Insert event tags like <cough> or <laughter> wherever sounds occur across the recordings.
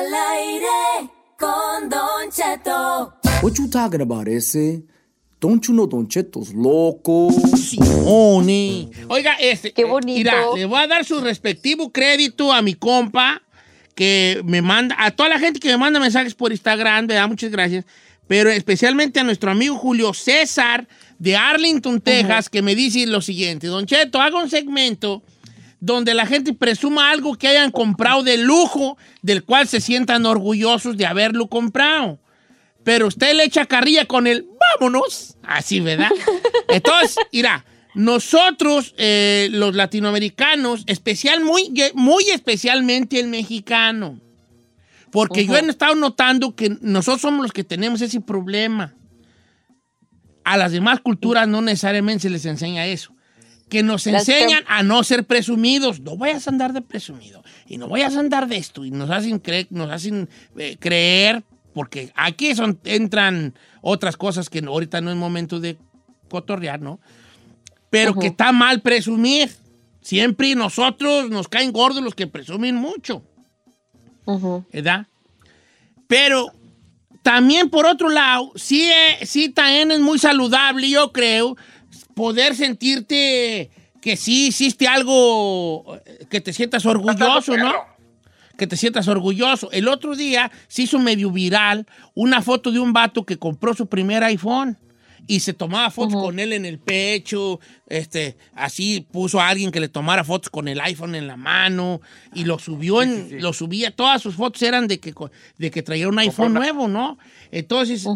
Al aire con Don Cheto. What you talking about, ese? Don't you know Don Cheto's loco? Simone. Oiga, este. Qué eh, bonito. Mira, le voy a dar su respectivo crédito a mi compa que me manda, a toda la gente que me manda mensajes por Instagram, ¿verdad? Muchas gracias. Pero especialmente a nuestro amigo Julio César de Arlington, Texas, que me dice lo siguiente: Don Cheto, haga un segmento donde la gente presuma algo que hayan comprado de lujo, del cual se sientan orgullosos de haberlo comprado. Pero usted le echa carrilla con el vámonos. Así, ¿verdad? <laughs> Entonces, mira, nosotros, eh, los latinoamericanos, especial, muy, muy especialmente el mexicano, porque yo he estado notando que nosotros somos los que tenemos ese problema. A las demás culturas no necesariamente se les enseña eso. Que nos enseñan a no ser presumidos. No vayas a andar de presumido. Y no vayas a andar de esto. Y nos hacen, cre- nos hacen eh, creer, porque aquí son, entran otras cosas que ahorita no es momento de cotorrear, ¿no? Pero que está mal presumir. Siempre nosotros nos caen gordos los que presumen mucho. ¿Verdad? Pero también por otro lado, sí, eh, sí también es muy saludable, yo creo, poder sentirte que sí hiciste algo eh, que te sientas orgulloso, ¿no? Que te sientas orgulloso. El otro día se hizo medio viral una foto de un vato que compró su primer iPhone y se tomaba fotos con él en el pecho, este, así puso a alguien que le tomara fotos con el iPhone en la mano y lo subió en, lo subía, todas sus fotos eran de que, de que traía un iPhone nuevo, ¿no? Entonces,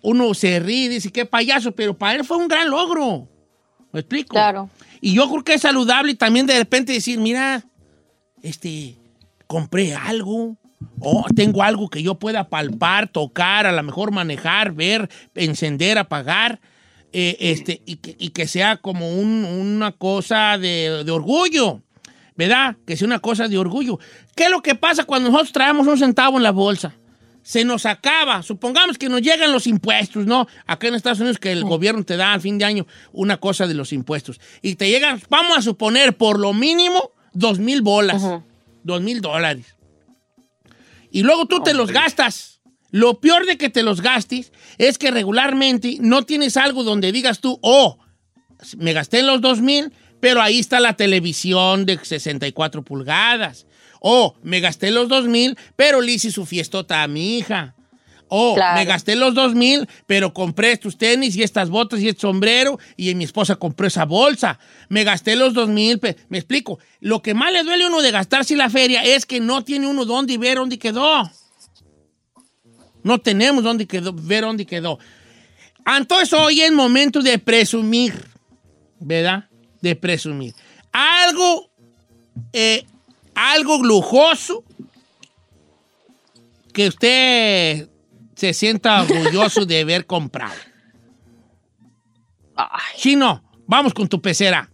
uno se ríe y dice, qué payaso, pero para él fue un gran logro. ¿Me explico? Claro. Y yo creo que es saludable también de repente decir, mira, este, compré algo, o tengo algo que yo pueda palpar, tocar, a lo mejor manejar, ver, encender, apagar, eh, este, y, que, y que sea como un- una cosa de, de orgullo, ¿verdad? Que sea una cosa de orgullo. ¿Qué es lo que pasa cuando nosotros traemos un centavo en la bolsa? Se nos acaba, supongamos que nos llegan los impuestos, ¿no? Acá en Estados Unidos que el gobierno te da al fin de año una cosa de los impuestos. Y te llegan, vamos a suponer, por lo mínimo, dos mil bolas, dos mil dólares. Y luego tú te los gastas. Lo peor de que te los gastes es que regularmente no tienes algo donde digas tú, oh, me gasté los dos mil, pero ahí está la televisión de 64 pulgadas. O me gasté los dos mil, pero le hice su fiestota a mi hija. O Claro. me gasté los dos mil, pero compré estos tenis y estas botas y este sombrero y mi esposa compró esa bolsa. Me gasté los dos mil, pe- me explico. Lo que más le duele a uno de gastarse la feria es que no tiene uno dónde ver dónde quedó. No tenemos dónde quedó, ver dónde quedó. Entonces hoy es momento de presumir, ¿verdad? De presumir. Algo, eh, algo lujoso que usted se sienta orgulloso de haber comprado. <laughs> Chino, vamos con tu pecera.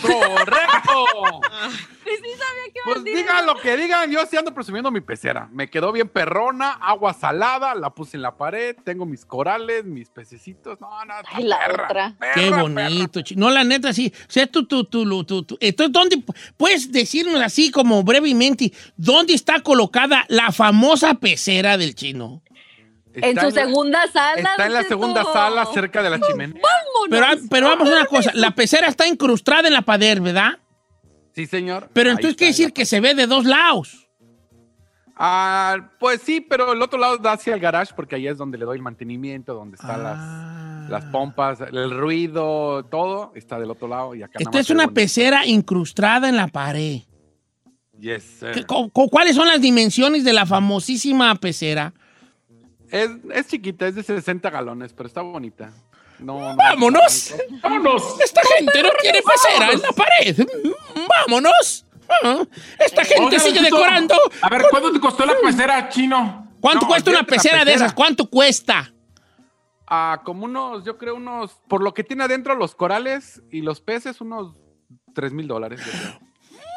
¡Correcto! <laughs> Sí, sí sabía que iba a Pues decir digan lo que digan, yo sí ando presumiendo mi pecera. Me quedó bien perrona, agua salada, la puse en la pared, tengo mis corales, mis pececitos. No, no, Ay, la perra, otra. perra, Qué perra. bonito. chi- No, la neta, sí. O sea, tú, tú, tú, tú, tú- tú- Entonces, ¿dónde pu- puedes decirnos así como brevemente, dónde está colocada la famosa pecera del chino? Está En su la- segunda sala. Está en la segunda sala, cerca de la chimenea. Vámonos. Pero, pero vamos a una cosa, la pecera está incrustada en la pared, ¿verdad? Sí, señor. Pero Ahí entonces quiere decir que se ve de dos lados. Ah, pues sí, pero el otro lado da hacia el garage porque ahí es donde le doy el mantenimiento, donde están Ah. las, las pompas, el ruido, todo está del otro lado y acá Esto es una bonito. pecera incrustada en la pared. Yes, sir. ¿Qué- cu- cu- ¿Cuáles son las dimensiones de la famosísima pecera? Es, es chiquita, es de 60 galones, pero está bonita. No, no- ¡Vámonos! ¡Vámonos! Esta gente no quiere pecera en la pared. Mm, ¡Vámonos! Ah, Esta gente sigue decorando. A ver, ¿cuánto te costó la pecera, chino? ¿Cuánto No, cuesta una pecera de esas? ¿Cuánto cuesta? Ah, como unos, yo creo unos, por lo que tiene adentro los corales y los peces, unos 3 mil dólares. yo creo.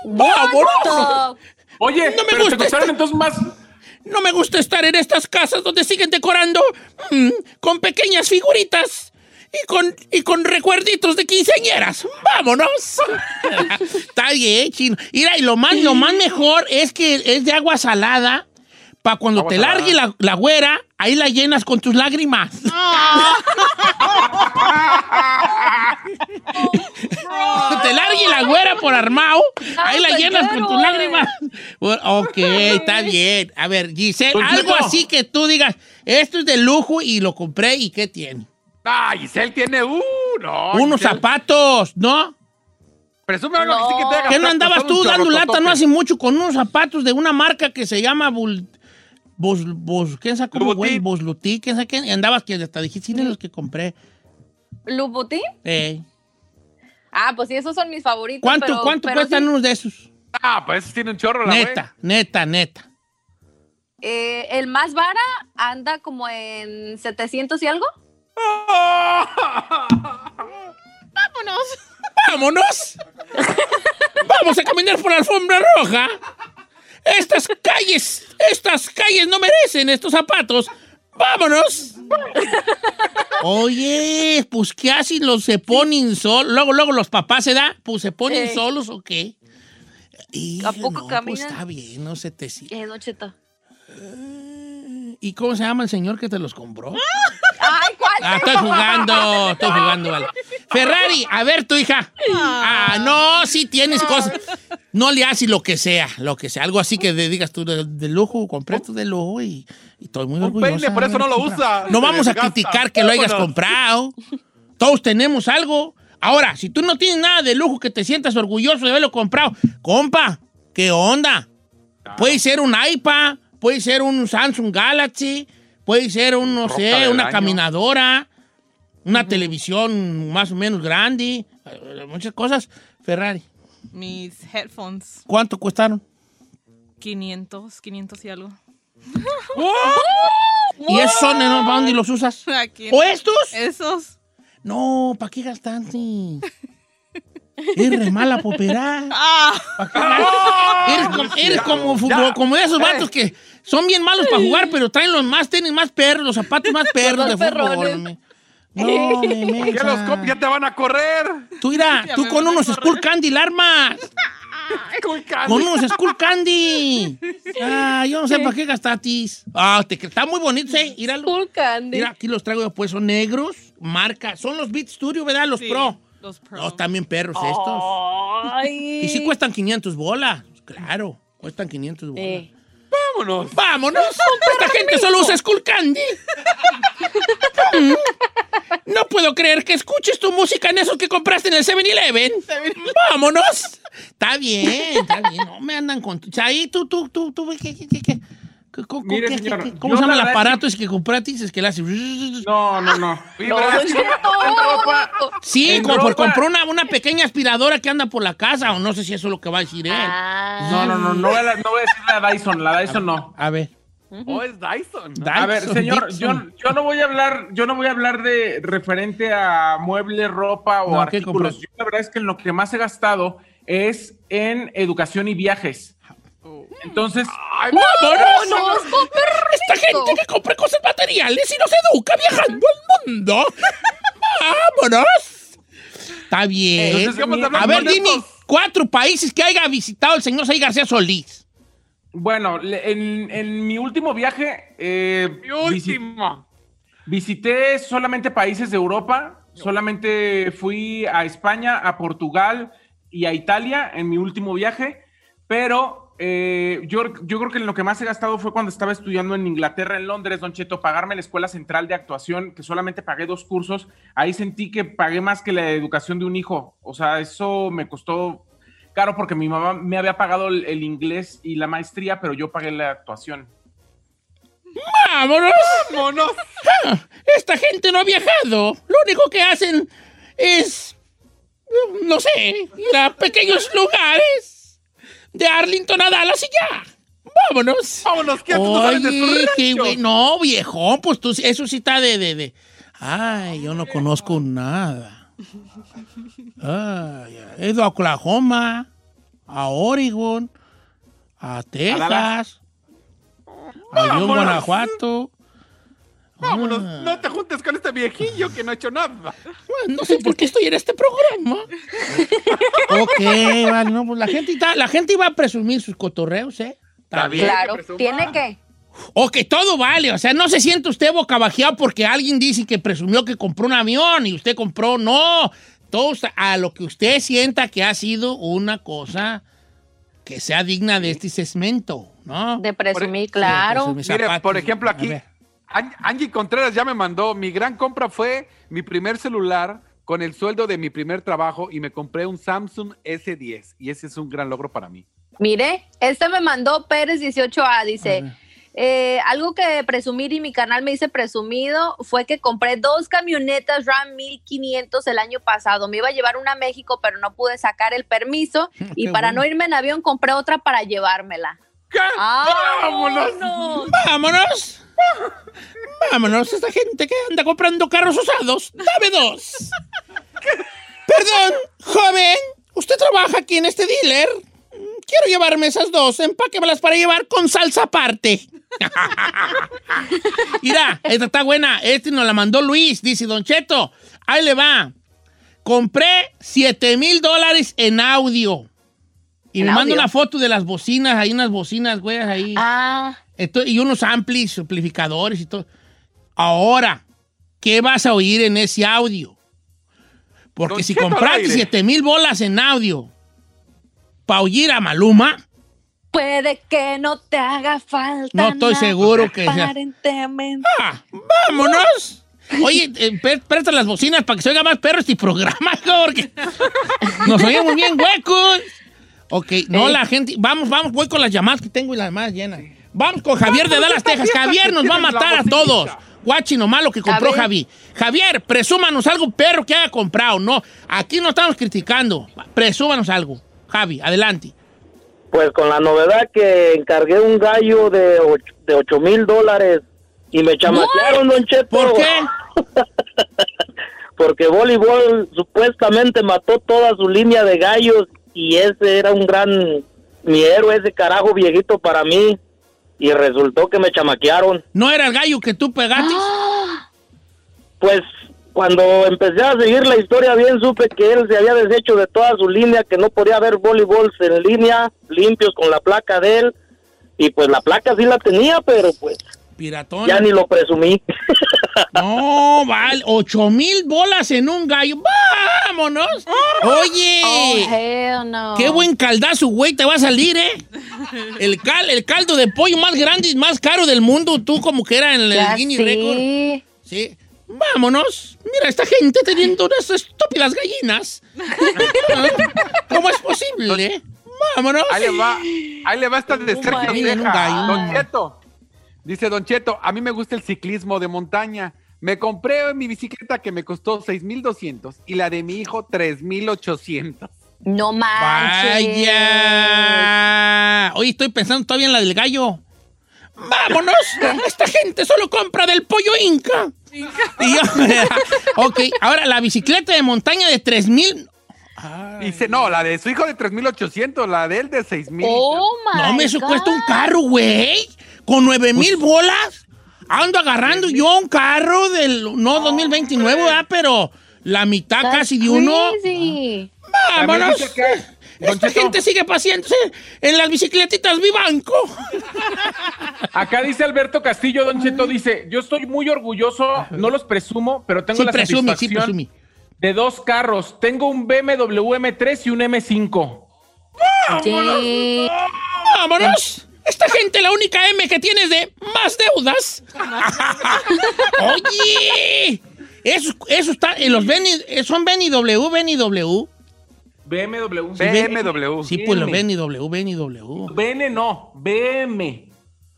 ¡Vámonos! Oye, No me pero gusta te costaron este- entonces más. No me gusta estar en estas casas donde siguen decorando mm, con pequeñas figuritas y con, y con recuerditos de quinceañeras. ¡Vámonos! <laughs> Está bien, chino. Mira, y lo más, lo más mejor es que es de agua salada. Para cuando Agua te salada. largue la, la güera, ahí la llenas con tus lágrimas. <laughs> <laughs> te la güera por armado, ahí la llenas con tus güey. lágrimas. Ok, está bien. A ver, Giselle, algo así que tú digas, esto es de lujo y lo compré y ¿qué tiene? Ah, Giselle tiene, uh, no. Unos Giselle, zapatos, ¿no? Presume algo que sí que te haga ¿Qué no andabas tú dando lata no hace mucho con unos zapatos de una marca que se llama Bul... Bos, Bos- ¿Quién sabe cómo, güey? Louboutin. Bosluti, ¿quién sabe qué? Y andabas que hasta dijiste, "Sí, los que compré. ¿Louboutin? Eh, Ah, pues sí, esos son mis favoritos. ¿Cuánto, pero- cuánto pero cuestan sí, unos de esos? Ah, pues tiene un chorro la. Neta, neta, neta. eh, el más vara anda como en 700 y algo. <laughs> ¡Vámonos! <laughs> ¡Vamos a caminar por la alfombra roja! Estas calles, estas calles no merecen estos zapatos. ¡Vámonos! Oye, pues ¿qué hacen los se ponen solos? Luego, luego los papás se da, pues se ponen Eh. solos o qué. Y, ¿A poco no, caminan? Pues está bien, no se te sigue. Eh, Don Cheto. ¿Y cómo se llama el señor que te los compró? Ay, ¿cuál? Ah, estoy jugando, estoy jugando, vale. <laughs> Ferrari, a ver tu hija. Ah, no, sí tienes cosas. No le haces lo que sea, lo que sea. Algo así que de- digas tú de, de lujo, compré esto de lujo y, y estoy muy Un orgullosa. peine, por eso no lo usa. No vamos a criticar que lo hayas comprado. Todos tenemos algo. Ahora, si tú no tienes nada de lujo que te sientas orgulloso de haberlo comprado, compa, ¿qué onda? Puede ser un iPad, puede ser un Samsung Galaxy, puede ser un, no Roca sé, una año. caminadora, una televisión más o menos grande, eh, muchas cosas. Ferrari, Mis headphones, ¿cuánto costaron? 500, 500 y algo. <laughs> ¿Y esos son en ¿para dónde los usas? Aquí. ¿O estos? Esos. No, ¿para qué gastaste? Eres re mala para operar. <laughs> Ah. <laughs> Eres como, eres como, fútbol- como de esos vatos que son bien malos para jugar, pero traen los más tenis más perros, los zapatos más perros de fútbol. No, <laughs> me Ya los ya te van a correr. Tú mira, tú me <laughs> con unos. Skull Candy <laughs> la armas. Con unos Skull Candy. Ah, yo no sé para qué gastatis. Ah, te, está muy bonito, ¿eh? Míralo. Cool Candy. Mira, aquí los traigo yo, pues son negros, marca. Son los Beat Studio, ¿verdad? Los sí, Pro. Los Pro. No, también perros estos. Ay. Y sí cuestan 500 bolas. Claro, cuestan 500 bolas. Eh. Vámonos. ¡Vámonos! Esta gente solo usa Skull Candy. No puedo creer que escuches tu música en esos que compraste en el 7-Eleven. ¡Vámonos! Está bien, está bien. No me andan con... Ahí tú, tú, tú, tú, ¿qué, qué, qué, qué? ¿Cómo, Mire, qué- señor, qué- ¿cómo se llama la el aparato ese que compraste? Es que le hace... No, no, no. No, Cheto. Sí, como por compró una, una pequeña aspiradora que anda por la casa, o no sé si eso es lo que va a decir él. Ah. No, no, no, no voy, a, no voy a decir la Dyson, la Dyson no. A ver. Oh, es Dyson. ¿no? A ver, señor, yo, yo no voy a hablar, yo no voy a hablar de referente a muebles, ropa o No, ¿qué artículos. Yo la verdad es que en lo que más he gastado es en educación y viajes. Entonces, ¡Vámonos! No, no, Esta gente que compra cosas materiales y nos educa viajando al mundo. ¡Vámonos! Está bien. Entonces, a ver, dime cuatro países que haya visitado el señor Say García Solís. Bueno, en, en mi último viaje eh, Mi último. visité solamente países de Europa, solamente fui a España, a Portugal y a Italia en mi último viaje, pero eh, yo, yo creo que lo que más he gastado fue cuando estaba estudiando en Inglaterra, en Londres, Don Cheto, pagarme la Escuela Central de Actuación, que solamente pagué dos cursos. Ahí sentí que pagué más que la educación de un hijo. O sea, eso me costó caro porque mi mamá me había pagado el, el inglés y la maestría, pero yo pagué la actuación. ¡Vámonos! ¡Vámonos! Ah, Esta gente no ha viajado. Lo único que hacen es, no sé, ir a pequeños lugares de Arlington a Dallas y ya. Vámonos. Vámonos, ¿qué Oye, qué güey. No, viejo, pues tú, eso sí está de, de, de- Ay, yo no conozco nada. Ay, he ido a Oklahoma, a Oregon, a Texas, a León, Vámonos. Guanajuato. Vámonos, Ah. no te juntes con este viejillo que no ha hecho nada. Bueno, no sé por qué estoy en este programa. <laughs> ok, vale, no, pues la gente, está- la gente iba a presumir sus cotorreos, ¿eh? Está bien. Claro, que tiene que. O que todo vale, o sea, no se siente usted bocabajeado porque alguien dice que presumió que compró un avión y usted compró, no. Todo a lo que usted sienta que ha sido una cosa que sea digna de este segmento, ¿no? De presumir, De claro. presumir Mire, por ejemplo, aquí, Angie Contreras ya me mandó, mi gran compra fue mi primer celular con el sueldo de mi primer trabajo y me compré un Samsung S10 y ese es un gran logro para mí. Mire, este me mandó Pérez 18A, dice, eh, algo que presumir y mi canal me dice presumido fue que compré dos camionetas Ram 1500 el año pasado. Me iba a llevar una a México, pero no pude sacar el permiso <laughs> y Qué para bueno. no irme en avión compré otra para llevármela. ¿Qué? ¡Vámonos! ¡Vámonos! ¡Vámonos! ¡Vámonos! Esta gente que anda comprando carros usados. ¡Dame dos! Perdón, joven. ¿Usted trabaja aquí en este dealer? Quiero llevarme esas dos. Empáquemelas para llevar con salsa aparte. Mira, esta está buena. Este nos la mandó Luis. Dice, Don Cheto, ahí le va. Compré 7 mil dólares en audio. Y ¿En me manda audio? una foto de las bocinas. Hay unas bocinas, güey, ahí. Ah, Esto- y unos amplis, amplificadores y todo. Ahora, ¿qué vas a oír en ese audio? Porque Don si Cheto compraste aire. 7 mil bolas en audio para oír a Maluma, puede que no te haga falta. No estoy nada, seguro que sea. Aparentemente. ¡ah, ¡vámonos! Oye, eh, pre- presta las bocinas para que se oiga más perro este programa, <laughs> porque nos oímos bien huecos. Ok, no, la gente, vamos, vamos, voy con las llamadas que tengo y las más llenas. Vamos con Javier de Dallas, Texas. Javier nos va a matar a todos. Guachi nomás lo que compró. Javi. Javier, presúmanos algo perro que haya comprado. No, aquí no estamos criticando. Presúmanos algo. Javi, adelante. Pues con la novedad que encargué un gallo de ocho, de ocho mil dólares y me chamaquearon, Don Cheto. ¿Por qué? <laughs> Porque voleibol supuestamente mató toda su línea de gallos y ese era un gran, mi héroe, ese carajo viejito para mí. Y resultó que me chamaquearon. ¿No era el gallo que tú pegaste? Pues cuando empecé a seguir la historia bien supe que él se había deshecho de toda su línea, que no podía haber voleibols en línea limpios con la placa de él. Y pues la placa sí la tenía, pero pues Piratón. ya ni lo presumí. <laughs> No, vale, ocho mil bolas en un gallo. ¡Vámonos! Oye, Oh, hell no. qué buen caldazo, güey, te va a salir, ¿eh? El, cal, el caldo de pollo más grande y más caro del mundo, tú como que era en el Ya Guinness sí. Record. Sí. Vámonos. Mira, esta gente teniendo unas estúpidas gallinas. <laughs> ¿Cómo es posible? Vámonos. Ahí le va, ahí le va esta de Sergio my God. Ceja. Don. Cheto. Dice Don Cheto, a mí me gusta el ciclismo de montaña. Me compré mi bicicleta que me costó 6,200 y la de mi hijo 3,800. No manches. Vaya. Oye, estoy pensando todavía en la del gallo. ¡Vámonos! <laughs> Esta gente solo compra del pollo inca. Y yo- <laughs> ok, ahora la bicicleta de montaña de 3000. Dice, no, la de su hijo de 3,800, la de él de 6,000. Oh my No, me eso God. cuesta un carro, güey. Con 9 mil bolas. Ando agarrando yo un carro del. No, 2029, ¿verdad? Pero la mitad That's casi de uno. crazy. ¡Vámonos! dice que- Don Esta gente sigue paseándose en las bicicletitas Vivanco. Acá dice Alberto Castillo, Don Cheto, dice, yo estoy muy orgulloso, no los presumo, pero tengo Sí, la satisfacción presumi. De dos carros. Tengo un BMW M3 y un M5. Sí. ¡Vámonos! Esta gente, la única M que tiene es de más deudas. Oye, eso, eso está en los Benny, son Benny W, Benny W. BMW. BMW. Sí, pues los Benny W, Benny W. BN no, BM.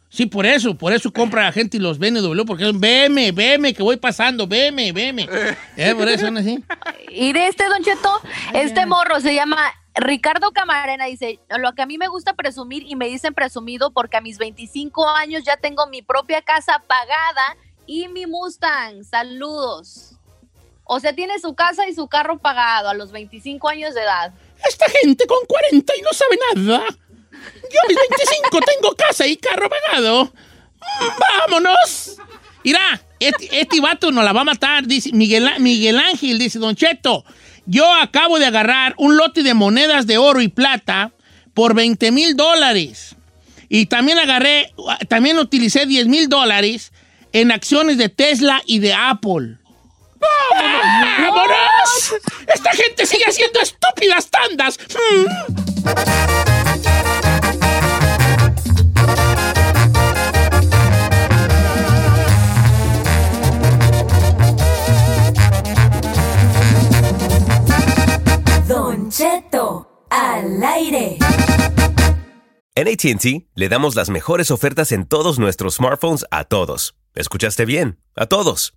Sí, por eso, por eso compra la gente y los Benny W, porque es BM, BM, que voy pasando, BM, BM. <laughs> Eh, por eso son así. Y de este, Don Cheto, este morro se llama Ricardo Camarena. Dice: Lo que a mí me gusta presumir y me dicen presumido porque a mis 25 años ya tengo mi propia casa pagada y mi Mustang. Saludos. O sea, tiene su casa y su carro pagado a los 25 años de edad. Esta gente con 40 y no sabe nada. Yo a mis 25 tengo casa y carro pagado. Mm, ¡Vámonos! Mira, este, este vato nos la va a matar, dice Miguel, Miguel Ángel, dice Don Cheto. Yo acabo de agarrar un lote de monedas de oro y plata por 20 mil dólares. Y también agarré, también utilicé 10 mil dólares en acciones de Tesla y de Apple. ¡Vámonos! Esta gente sigue haciendo estúpidas tandas. Mm. Don Cheto, al aire. En ATT le damos las mejores ofertas en todos nuestros smartphones a todos. ¿Escuchaste bien? A todos.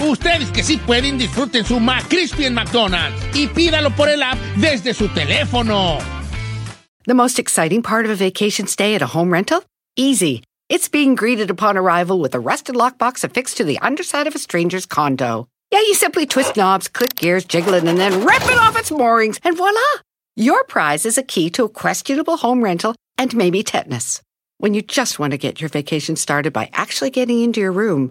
Ustedes que sí pueden, disfruten su McCrispy en McDonald's y pídalo por el app desde su teléfono. The most exciting part of a vacation stay at a home rental? Easy. It's being greeted upon arrival with a rusted lockbox affixed to the underside of a stranger's condo. Yeah, you simply twist knobs, click gears, jiggle it, and then rip it off its moorings, and voila! Your prize is a key to a questionable home rental and maybe tetanus. When you just want to get your vacation started by actually getting into your room,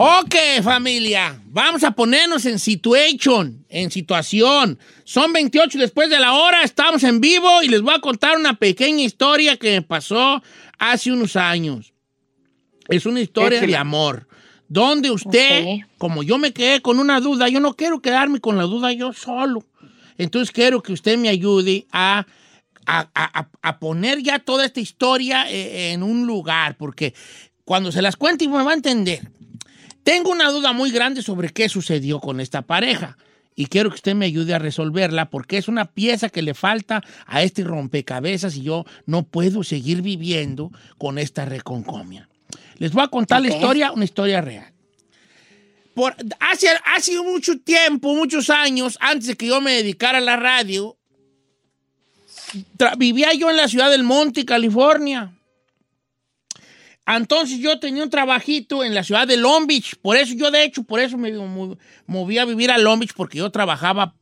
Ok, familia, vamos a ponernos en situation, en situación. Son 28 después de la hora, estamos en vivo y les voy a contar una pequeña historia que me pasó hace unos años. Es una historia de Échela. amor, donde usted, como yo me quedé con una duda, yo no quiero quedarme con la duda yo solo. Entonces quiero que usted me ayude a, a- a- a- a poner ya toda esta historia eh, en un lugar, porque cuando se las cuente me va a entender. Tengo una duda muy grande sobre qué sucedió con esta pareja y quiero que usted me ayude a resolverla porque es una pieza que le falta a este rompecabezas y yo no puedo seguir viviendo con esta reconcomia. Les voy a contar la historia, una historia real. Por, hace, hace mucho tiempo, muchos años, antes de que yo me dedicara a la radio, vivía yo en la ciudad del Monte, California. Entonces yo tenía un trabajito en la ciudad de Long Beach. Por eso yo, de hecho, por eso me mo- moví a vivir a Long Beach, porque yo trabajaba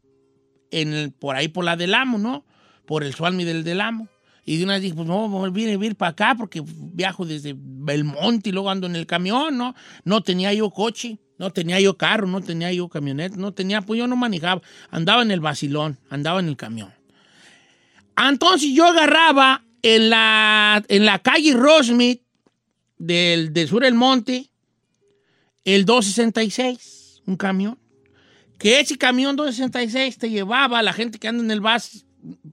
en el- por ahí por la del Amo, ¿no? por el Sualmi del del amo. Y de una vez dije, pues no, voy a ir para acá porque viajo desde Belmonte y luego ando en el camión, ¿no? No tenía yo coche, no tenía yo carro, no tenía yo camioneta, no tenía, pues yo no manejaba, andaba en el vacilón, andaba en el camión. Entonces yo agarraba en la, en la calle Rosmith del, del sur del monte el 266, un camión. Que ese camión 266 te llevaba a la gente que anda en el bus,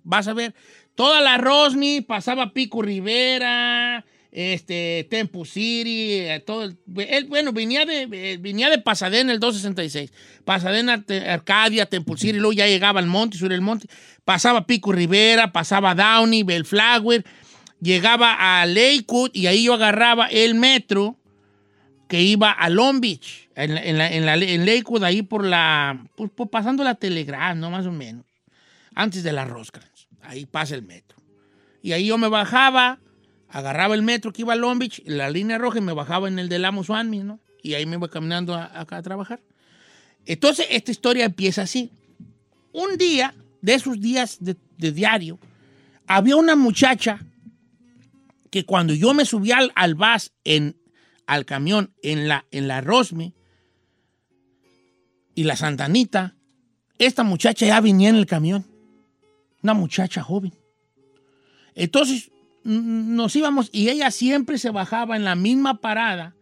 vas a ver, toda la Rosmi, pasaba Pico Rivera, este, Temple City, eh, todo el- él, bueno, venía de, eh, venía de Pasadena el 266. Pasadena, Arcadia, Temple City, luego ya llegaba al monte, sur el monte, pasaba Pico Rivera, pasaba Downey, Bellflower, llegaba a Lakewood y ahí yo agarraba el metro que iba a Long Beach, en, en, la- en, la- Lakewood, ahí por la, pues, por pasando la Telegram, ¿no? Más o menos, antes de la Roscrans, ahí pasa el metro. Y ahí yo me bajaba, agarraba el metro que iba a Long Beach, la línea roja, y me bajaba en el de Lamo Suanmi, ¿no? Y ahí me iba caminando a- acá a trabajar. Entonces, esta historia empieza así. Un día, de esos días de diario, había una muchacha que cuando yo me subía al, al bus, en, al camión, en la, en la Rosme y la Santanita, esta muchacha ya venía en el camión. Una muchacha joven. Entonces, nos íbamos y ella siempre se bajaba en la misma parada,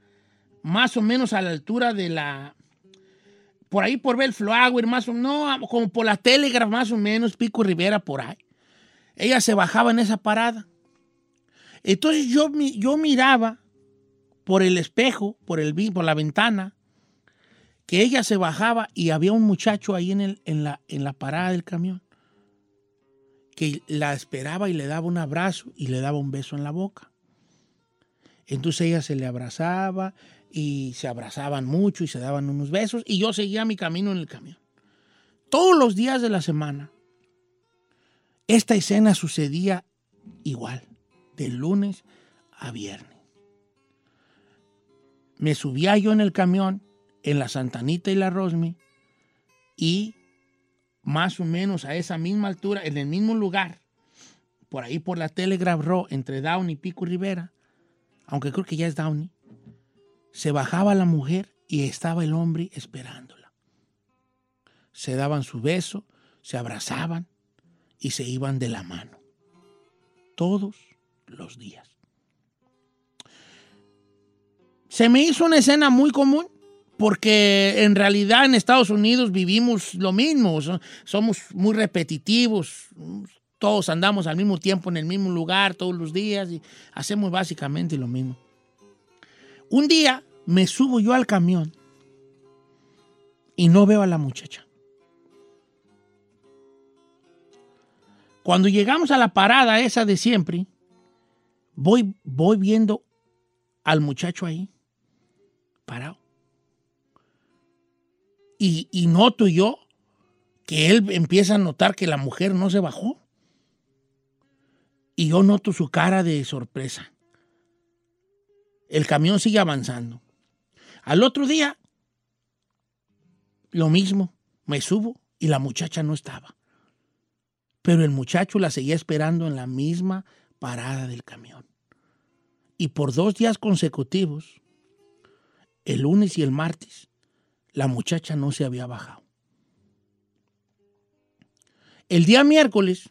más o menos a la altura de la. Por ahí por Bellflower, más o no, como por la Telegraph, más o menos, Pico Rivera, por ahí. Ella se bajaba en esa parada. Entonces yo, yo miraba por el espejo, por, el, por la ventana, que ella se bajaba y había un muchacho ahí en, el, en, la, en la parada del camión que la esperaba y le daba un abrazo y le daba un beso en la boca. Entonces ella se le abrazaba y se abrazaban mucho y se daban unos besos y yo seguía mi camino en el camión. Todos los días de la semana, esta escena sucedía igual, de lunes a viernes. Me subía yo en el camión, en la Santanita y la Rosmi, y más o menos a esa misma altura, en el mismo lugar, por ahí por la Telegraph Row, entre Downey y Pico Rivera, aunque creo que ya es Downey, se bajaba la mujer y estaba el hombre esperándola. Se daban su beso, se abrazaban y se iban de la mano. Todos los días. Se me hizo una escena muy común porque en realidad en Estados Unidos vivimos lo mismo, so- somos muy repetitivos, todos andamos al mismo tiempo en el mismo lugar todos los días y hacemos básicamente lo mismo. Un día me subo yo al camión y no veo a la muchacha. Cuando llegamos a la parada esa de siempre, voy, voy viendo al muchacho ahí, parado. Y, y noto yo que él empieza a notar que la mujer no se bajó. Y yo noto su cara de sorpresa. El camión sigue avanzando. Al otro día, lo mismo, me subo y la muchacha no estaba. Pero el muchacho la seguía esperando en la misma parada del camión. Y por dos días consecutivos, el lunes y el martes, la muchacha no se había bajado. El día miércoles,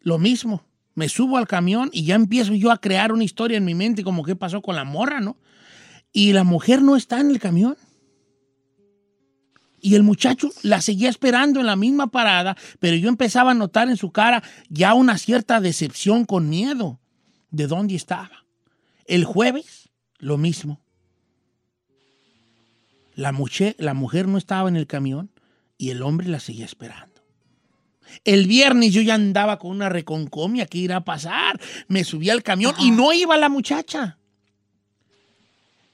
lo mismo. Me subo al camión y ya empiezo yo a crear una historia en mi mente como qué pasó con la morra, ¿no? Y la mujer no está en el camión. Y el muchacho la seguía esperando en la misma parada, pero yo empezaba a notar en su cara ya una cierta decepción con miedo de dónde estaba. El jueves, lo mismo. La mujer, la mujer no estaba en el camión y el hombre la seguía esperando. El viernes yo ya andaba con una reconcomia que irá a pasar. Me subí al camión y no iba la muchacha.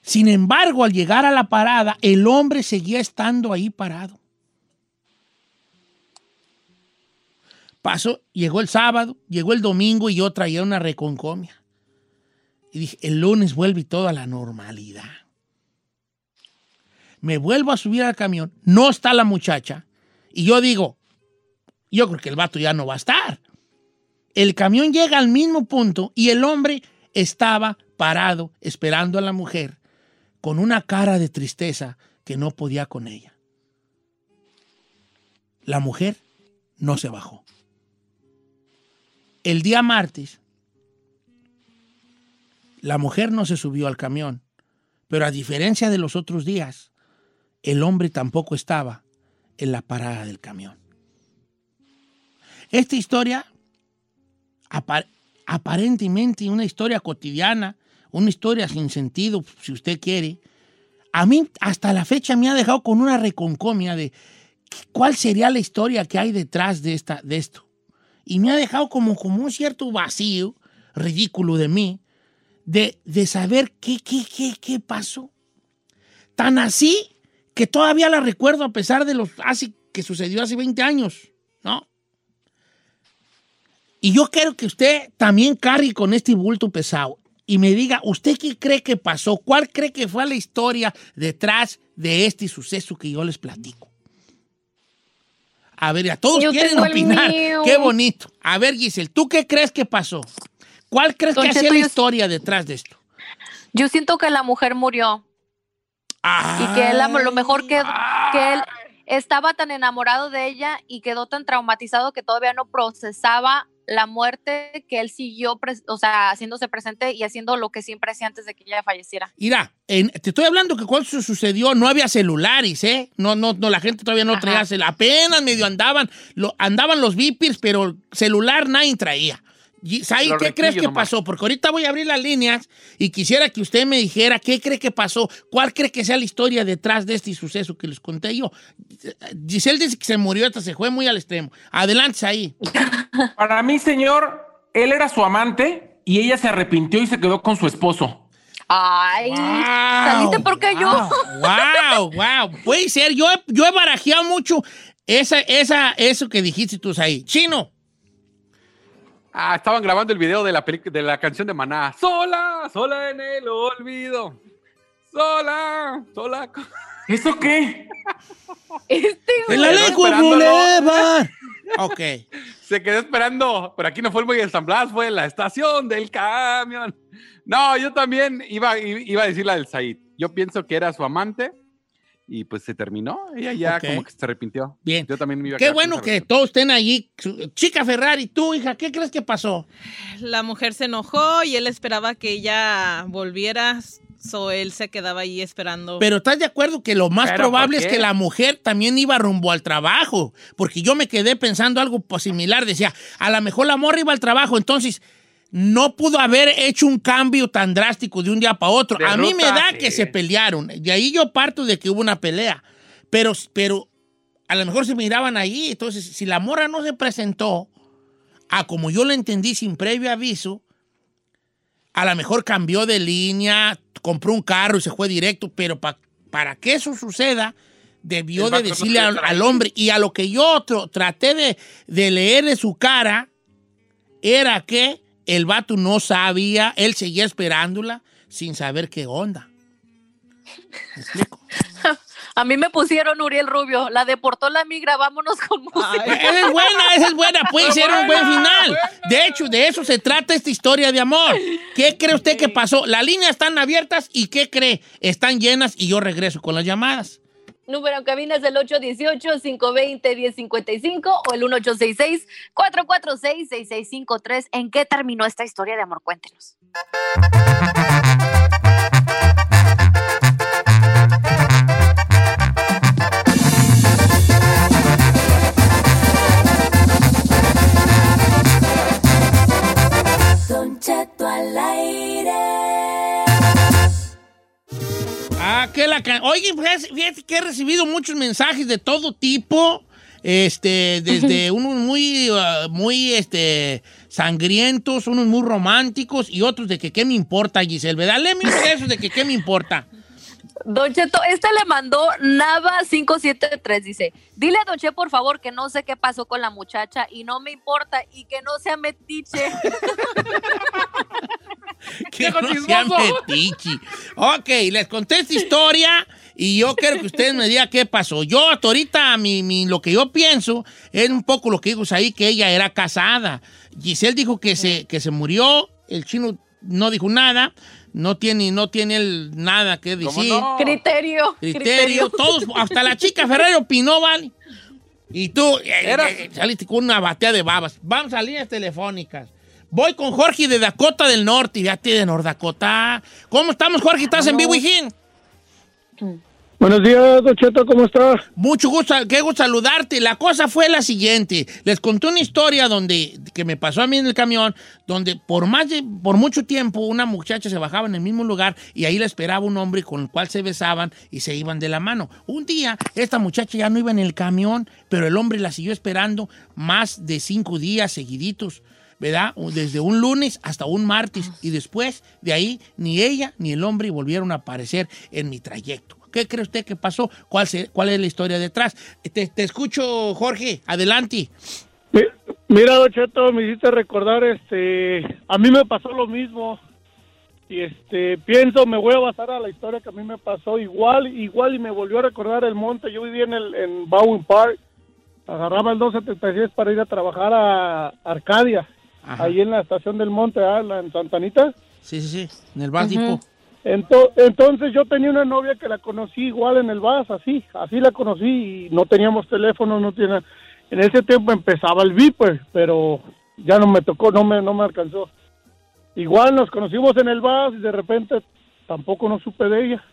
Sin embargo, al llegar a la parada, el hombre seguía estando ahí parado. Pasó, llegó el sábado, llegó el domingo y yo traía una reconcomia. Y dije, el lunes vuelve todo a la normalidad. Me vuelvo a subir al camión, no está la muchacha. Y yo digo, yo creo que el vato ya no va a estar. El camión llega al mismo punto y el hombre estaba parado esperando a la mujer con una cara de tristeza que no podía con ella. La mujer no se bajó. El día martes, la mujer no se subió al camión, pero a diferencia de los otros días, el hombre tampoco estaba en la parada del camión. Esta historia, apar- aparentemente una historia cotidiana, una historia sin sentido, si usted quiere, a mí hasta la fecha me ha dejado con una reconcomia de cuál sería la historia que hay detrás de, esta, de esto. Y me ha dejado como, como un cierto vacío ridículo de mí, de, de saber qué, qué, qué, qué pasó. Tan así que todavía la recuerdo a pesar de lo así que sucedió hace 20 años, ¿no? Y yo quiero que usted también cargue con este bulto pesado y me diga, ¿usted qué cree que pasó? ¿Cuál cree que fue la historia detrás de este suceso que yo les platico? A ver, a todos Yo quieren opinar. Qué bonito. A ver, Giselle, ¿tú qué crees que pasó? ¿Cuál crees que Cheto, la historia detrás de esto? Yo siento que la mujer murió y que él, a lo mejor que, que él estaba tan enamorado de ella y quedó tan traumatizado que todavía no procesaba la muerte que él siguió, o sea, haciéndose presente y haciendo lo que siempre hacía antes de que ella falleciera. Mira, en- te estoy hablando que cuando eso sucedió no había celulares, ¿eh? No, no, no, la gente todavía no traía celular. Apenas medio andaban, lo, andaban los beepers, pero celular nadie traía. Y, ¿Sabe Los qué crees que nomás. pasó? Porque ahorita voy a abrir las líneas y quisiera que usted me dijera qué cree que pasó, cuál cree que sea la historia detrás de este suceso que les conté yo. Giselle dice que se murió, hasta se fue muy al extremo. Adelante ahí. <laughs> Para mí, señor, él era su amante y ella se arrepintió y se quedó con su esposo. Ay, saliste porque yo. Wow, wow. Puede ser. Yo, he- yo he barajeado mucho esa, esa, eso que dijiste tú ahí. Chino. Ah, estaban grabando el video de la, de la canción de Maná. Sola, sola en el olvido. Sola, sola. ¿Eso qué? Este, En la lengua. Boulevard. Ok. Se quedó esperando, pero aquí no fue el Muelle de San Blas, fue la estación del camión. No, yo también iba, iba a decir la del Said. Yo pienso que era su amante y pues se terminó. Ella ya como que se arrepintió. Bien. Yo también me iba a Qué bueno que todos estén allí. Chica Ferrari, tú, hija, ¿qué crees que pasó? La mujer se enojó y él esperaba que ella volviera, so él se quedaba ahí esperando. Pero ¿estás de acuerdo que lo más ¿Pero probable es que la mujer también iba rumbo al trabajo? Porque yo me quedé pensando algo similar. Decía, a lo mejor la morra iba al trabajo, entonces no pudo haber hecho un cambio tan drástico de un día para otro. De a mí me da sí. que se pelearon. De ahí yo parto de que hubo una pelea. Pero, pero a lo mejor se miraban ahí. Entonces, si la morra no se presentó, a como yo lo entendí sin previo aviso, a lo mejor cambió de línea, compró un carro y se fue directo, pero pa- para que eso suceda, debió de decirle al, hombre. Y a lo que yo tr- traté de, de leer de su cara, era que el vato no sabía, él seguía esperándola sin saber qué onda. ¿Me explico? <laughs> A mí me pusieron Uriel Rubio, la deportó la migra, vámonos con música. Esa es buena, esa es buena, puede ser un buen final. De hecho, de eso se trata esta historia de amor. ¿Qué cree usted que pasó? Las líneas están abiertas y ¿qué cree? Están llenas y yo regreso con las llamadas. Número en cabina es el 818-520-1055 o el 1866-446-6653. ¿En qué terminó esta historia de amor? Cuéntenos. Que la fíjate fíjate que he recibido muchos mensajes de todo tipo. Este, desde unos muy, ah, muy, este, sangrientos, unos muy románticos y otros de que qué me importa, Giselle, ¿verdad? Léeme uno de esos de que qué me importa. Don Cheto, este le mandó Nava573, dice, dile a Don Che, por favor, que no sé qué pasó con la muchacha y no me importa y que no sea metiche. <laughs> que ¡Viejo no sea chismoso! metiche. Ok, les conté esta historia y yo quiero que ustedes me digan qué pasó. Yo hasta ahorita mi, mi- lo que yo pienso es un poco lo que dijo ahí, que ella era casada. Giselle dijo que se, que se murió, el chino no dijo nada, no tiene, no tiene él nada que ¿Cómo decir. no? Criterio. Criterio, todos, hasta la chica Ferrero opinó, ¿vale? Y tú eh, eh, saliste con una batea de babas. Vamos a líneas telefónicas. Voy con Jorge de Dakota del Norte. Fíjate de Nordakota. ¿Cómo estamos, Jorge? ¿Estás en vivo, hijín? Buenos días, Don Cheto, ¿cómo está? Mucho gusto, qué gusto saludarte. La cosa fue la siguiente. Les conté una historia donde, que me pasó a mí en el camión, donde por más de, por mucho tiempo una muchacha se bajaba en el mismo lugar y ahí la esperaba un hombre con el cual se besaban y se iban de la mano. Un día, esta muchacha ya no iba en el camión, pero el hombre la siguió esperando más de cinco días seguiditos. ¿Verdad? Desde un lunes hasta un martes. Y después de ahí, ni ella ni el hombre volvieron a aparecer en mi trayecto. ¿Qué cree usted que pasó? ¿Cuál, se- cuál es la historia detrás? Te, te escucho, Jorge. Adelante. Mi- Mira, Don Cheto, me hiciste recordar, este, a mí me pasó lo mismo. Y este, pienso, me voy a basar a la historia que a mí me pasó igual, igual, y me volvió a recordar el monte. Yo vivía en el en Bowen Park, agarraba el 276 para ir a trabajar a Arcadia, Ajá. ahí en la estación del monte, ah, en Santanita. Sí, sí, sí. En el bar tipo. Ento- entonces yo tenía una novia que la conocí igual en el VAS, así, así la conocí y no teníamos teléfono, no tenía... En ese tiempo empezaba el Viper, pero ya no me tocó, no me, no me alcanzó. Igual nos conocimos en el VAS y de repente tampoco no supe de ella.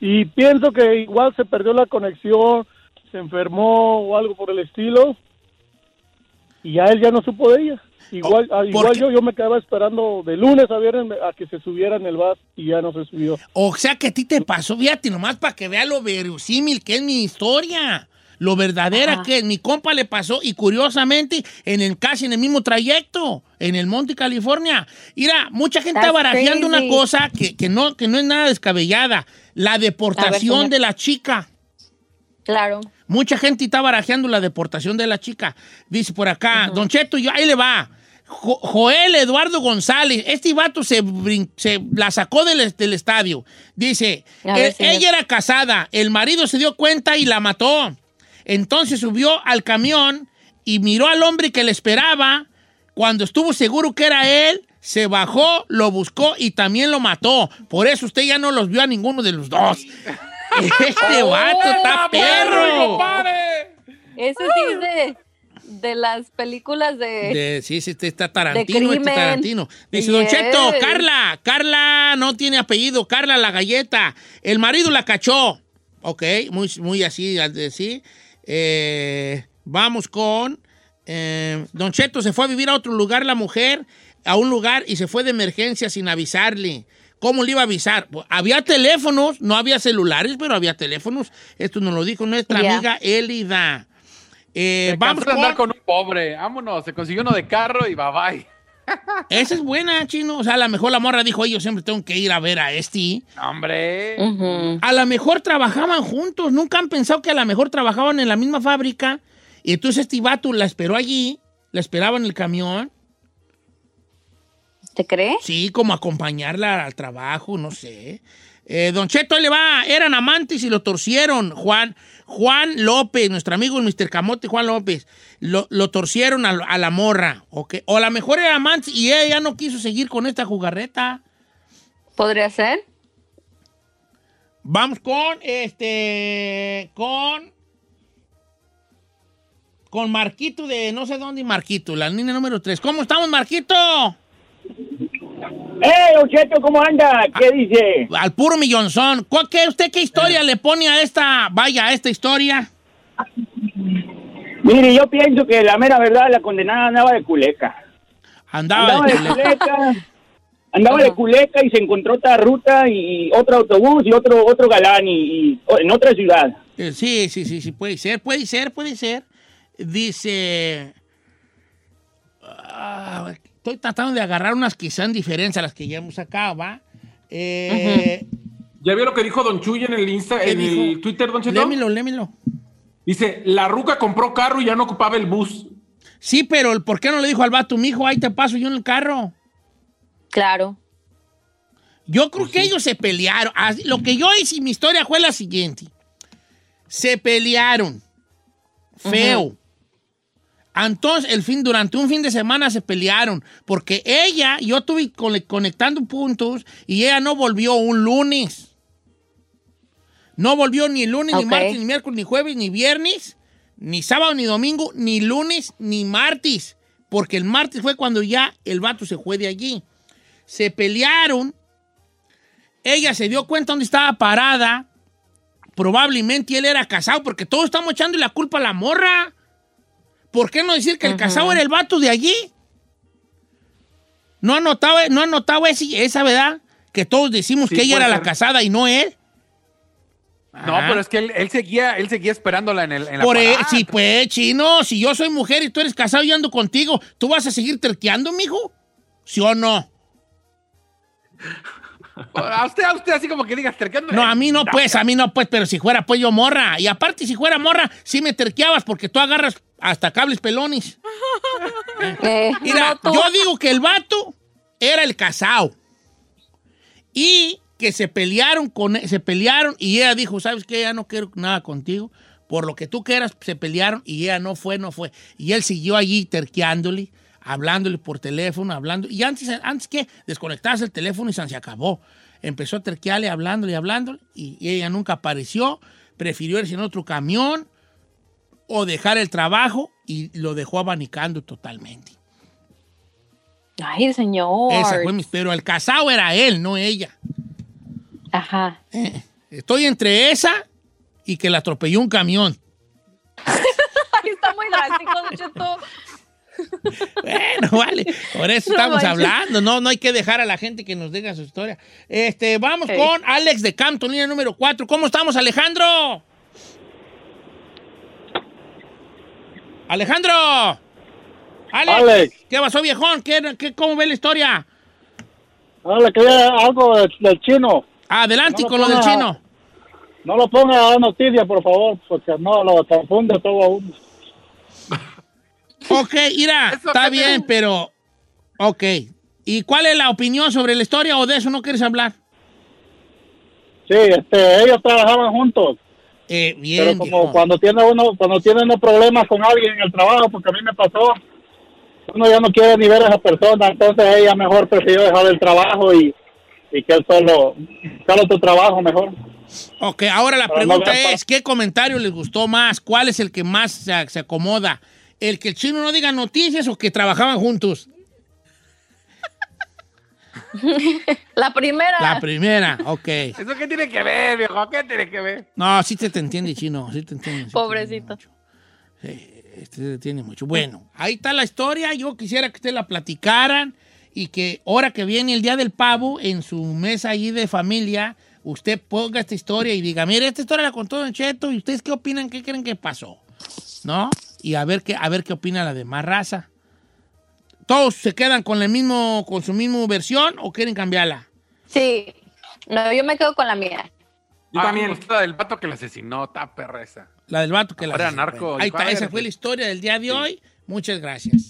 Y pienso que igual se perdió la conexión, se enfermó o algo por el estilo y ya él ya no supo de ella. Igual, ah, igual yo, yo me quedaba esperando de lunes a viernes a que se subiera en el VAS y ya no se subió. O sea que a ti te pasó, fíjate, nomás para que vea lo verosímil que es mi historia. Lo verdadera Ajá. que es. Mi compa le pasó y curiosamente en el casi en el mismo trayecto, en el Monte California. Mira, mucha gente está That's barajeando una cosa que, que no, que no es nada descabellada. La deportación de la chica. Claro. Mucha gente está barajeando la deportación de la chica. Dice por acá, Don Cheto, yo, ahí le va. Jo- Joel Eduardo González, este vato se, la sacó del, del estadio. Dice, A ver, "Eh, señor. ella era casada, el marido se dio cuenta y la mató. Entonces subió al camión y miró al hombre que le esperaba. Cuando estuvo seguro que era él, se bajó, lo buscó y también lo mató. Por eso usted ya no los vio a ninguno de los dos. <laughs> Este vato está perro. Ese sí es de, de las películas de... De- sí, sí, este está Tarantino, este. Tarantino. Dice, Don. Cheto, Carla, Carla no tiene apellido, Carla la galleta. El marido la cachó. Ok, muy, muy así, así. Eh, vamos con... eh, Don Cheto se fue a vivir a otro lugar la mujer, a un lugar y se fue de emergencia sin avisarle. ¿Cómo le iba a avisar? Pues, había teléfonos, no había celulares, pero había teléfonos. Esto nos lo dijo nuestra amiga Elida. Eh, vamos de andar con... un pobre. Vámonos, se consiguió uno de carro y bye bye. <laughs> Esa es buena, chino. O sea, a lo mejor la morra dijo, "Oye, yo siempre tengo que ir a ver a este. Hombre. A lo mejor trabajaban juntos. Nunca han pensado que a lo mejor trabajaban en la misma fábrica. Y entonces este vato la esperó allí, la esperaba en el camión. ¿Te crees? Sí, como acompañarla al trabajo, no sé. Eh, don Cheto, ahí le va. Eran amantes y lo torcieron. Juan, Juan López, nuestro amigo el Mr. Camote, Juan López, lo, lo torcieron a, a la morra. ¿ok? O a lo mejor era amantes y ella ya no quiso seguir con esta jugarreta. ¿Podría ser? Vamos con este. Con. Con Marquito de no sé dónde, Marquito, la línea número 3. ¿Cómo estamos, Marquito? ¡Eh, Don Cheto, cómo anda! ¿Qué dice? Al puro millonzón. ¿Cuál, qué, ¿Usted qué historia le pone a esta, vaya, a esta historia? Mire, yo pienso que la mera verdad, la condenada andaba de culeca. Andaba Andaba de de culeca. Andaba de culeca y se encontró otra ruta y otro autobús y otro otro galán y, y- en otra ciudad. Eh, Sí, sí, sí, sí, puede ser, puede ser, puede ser. Dice. ah, estoy tratando de agarrar unas que sean diferentes a las que ya hemos sacado, ¿va? Eh, ¿Ya vio lo que dijo Don Chuy en el Insta, ¿Qué en dijo? el Twitter, Don Cheto? Lémelo, lémelo. Dice, la ruca compró carro y ya no ocupaba el bus. Sí, pero ¿por qué no le dijo al vato, mijo, ahí te paso yo en el carro? Claro. Yo creo que ellos se pelearon. Lo que yo hice, mi historia fue la siguiente. Se pelearon. Feo. Entonces, el fin, durante un fin de semana se pelearon. Porque ella, yo estuve cone- conectando puntos y ella no volvió un lunes. No volvió ni el lunes, ni martes, ni miércoles, ni jueves, ni viernes, ni sábado, ni domingo, ni lunes, ni martes. Porque el martes fue cuando ya el vato se fue de allí. Se pelearon. Ella se dio cuenta dónde estaba parada. Probablemente él era casado, porque todos estamos echando la culpa a la morra. ¿Por qué no decir que el casado era el vato de allí? ¿No ha notado, no ha notado ese- esa verdad? Que todos decimos Sí, que ella era la casada y no él. No, pero es que él, él seguía, él seguía esperándola en el en la Por e- parada. sí, pues, chino, si yo soy mujer y tú eres casado y ando contigo, ¿tú vas a seguir terqueando, mijo? ¿Sí o no? A usted, a usted así como que digas, terqueando. No, a mí no, pues, a mí no, pues, pero si fuera, pues, yo morra. Y aparte, si fuera morra, sí me terqueabas porque tú agarras hasta cables pelones. <laughs> Eh, Mira, no, tú. yo digo que el vato era el casado. Y que se pelearon con e, se pelearon y ella dijo, ¿sabes qué? Ya no quiero nada contigo. Por lo que tú quieras, se pelearon y ella no fue, no fue. Y él siguió allí terqueándole, hablándole por teléfono, hablando. Y antes, antes que desconectarse el teléfono y se acabó. Empezó a terquearle, hablándole, hablándole. Y ella nunca apareció. Prefirió irse en otro camión o dejar el trabajo y lo dejó abanicando totalmente. Ay, señor. Esa fue mi... Pero el casado era él, no ella. Ajá. Eh, estoy entre esa y que la atropelló un camión. <laughs> Está muy drástico. <laughs> Bueno, vale. Por eso No estamos manches. hablando. No, no hay que dejar a la gente que nos diga su historia. Este, vamos con Alex de Campton, línea número 4. ¿Cómo estamos, Alejandro? Alejandro. Alex. Alex. ¿Qué pasó, viejón? ¿Qué, qué- cómo ve la historia? No, le quería algo del, del chino. Adelante No con lo del chino. No lo ponga a la noticia, por favor, porque no lo confunde todo a uno. Ok, mira, está bien, pero. Ok. ¿Y cuál es la opinión sobre la historia o de eso no quieres hablar? Sí, este, ellos trabajaban juntos, Eh, pero bien, como viejón. cuando tiene uno, cuando tiene unos problemas con alguien en el trabajo, porque a mí me pasó, uno ya no quiere ni ver a esa persona, entonces ella mejor prefirió dejar el trabajo y, y que él solo, solo tu trabajo mejor. Ok, ahora la Pero pregunta es: ¿qué comentario les gustó más? ¿Cuál es el que más se, se acomoda? ¿El que el chino no diga noticias o que trabajaban juntos? La primera. La primera, ok. ¿Eso qué tiene que ver, viejo? ¿Qué tiene que ver? No, sí te, te entiende, chino, sí te entiende. sí te Pobrecito. entiende mucho. Sí, este te tiene mucho. Bueno, ahí está la historia. Yo quisiera que ustedes la platicaran y que ahora que viene el Día del Pavo, en su mesa allí de familia, usted ponga esta historia y diga, mire, esta historia la contó Don Cheto y ustedes qué opinan, qué creen que pasó, ¿no? Y a ver qué, a ver qué opina la demás raza. ¿Todos se quedan con, el mismo, con su misma versión o quieren cambiarla? Sí. No, yo me quedo con la mía. Yo Ah, también. gusta del vato que la asesinó, está perra esa. La del vato que la Ahora asesinó. narco, Ahí está, esa fue la historia del día de hoy. Muchas gracias.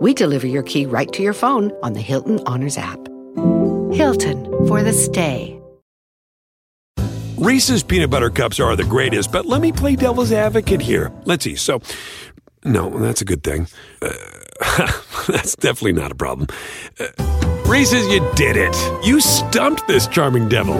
we deliver your key right to your phone on the Hilton Honors app. Hilton for the stay. Reese's peanut butter cups are the greatest, but let me play devil's advocate here. Let's see. So, no, that's a good thing. Uh, <laughs> that's definitely not a problem. Uh, Reese's, you did it. You stumped this charming devil.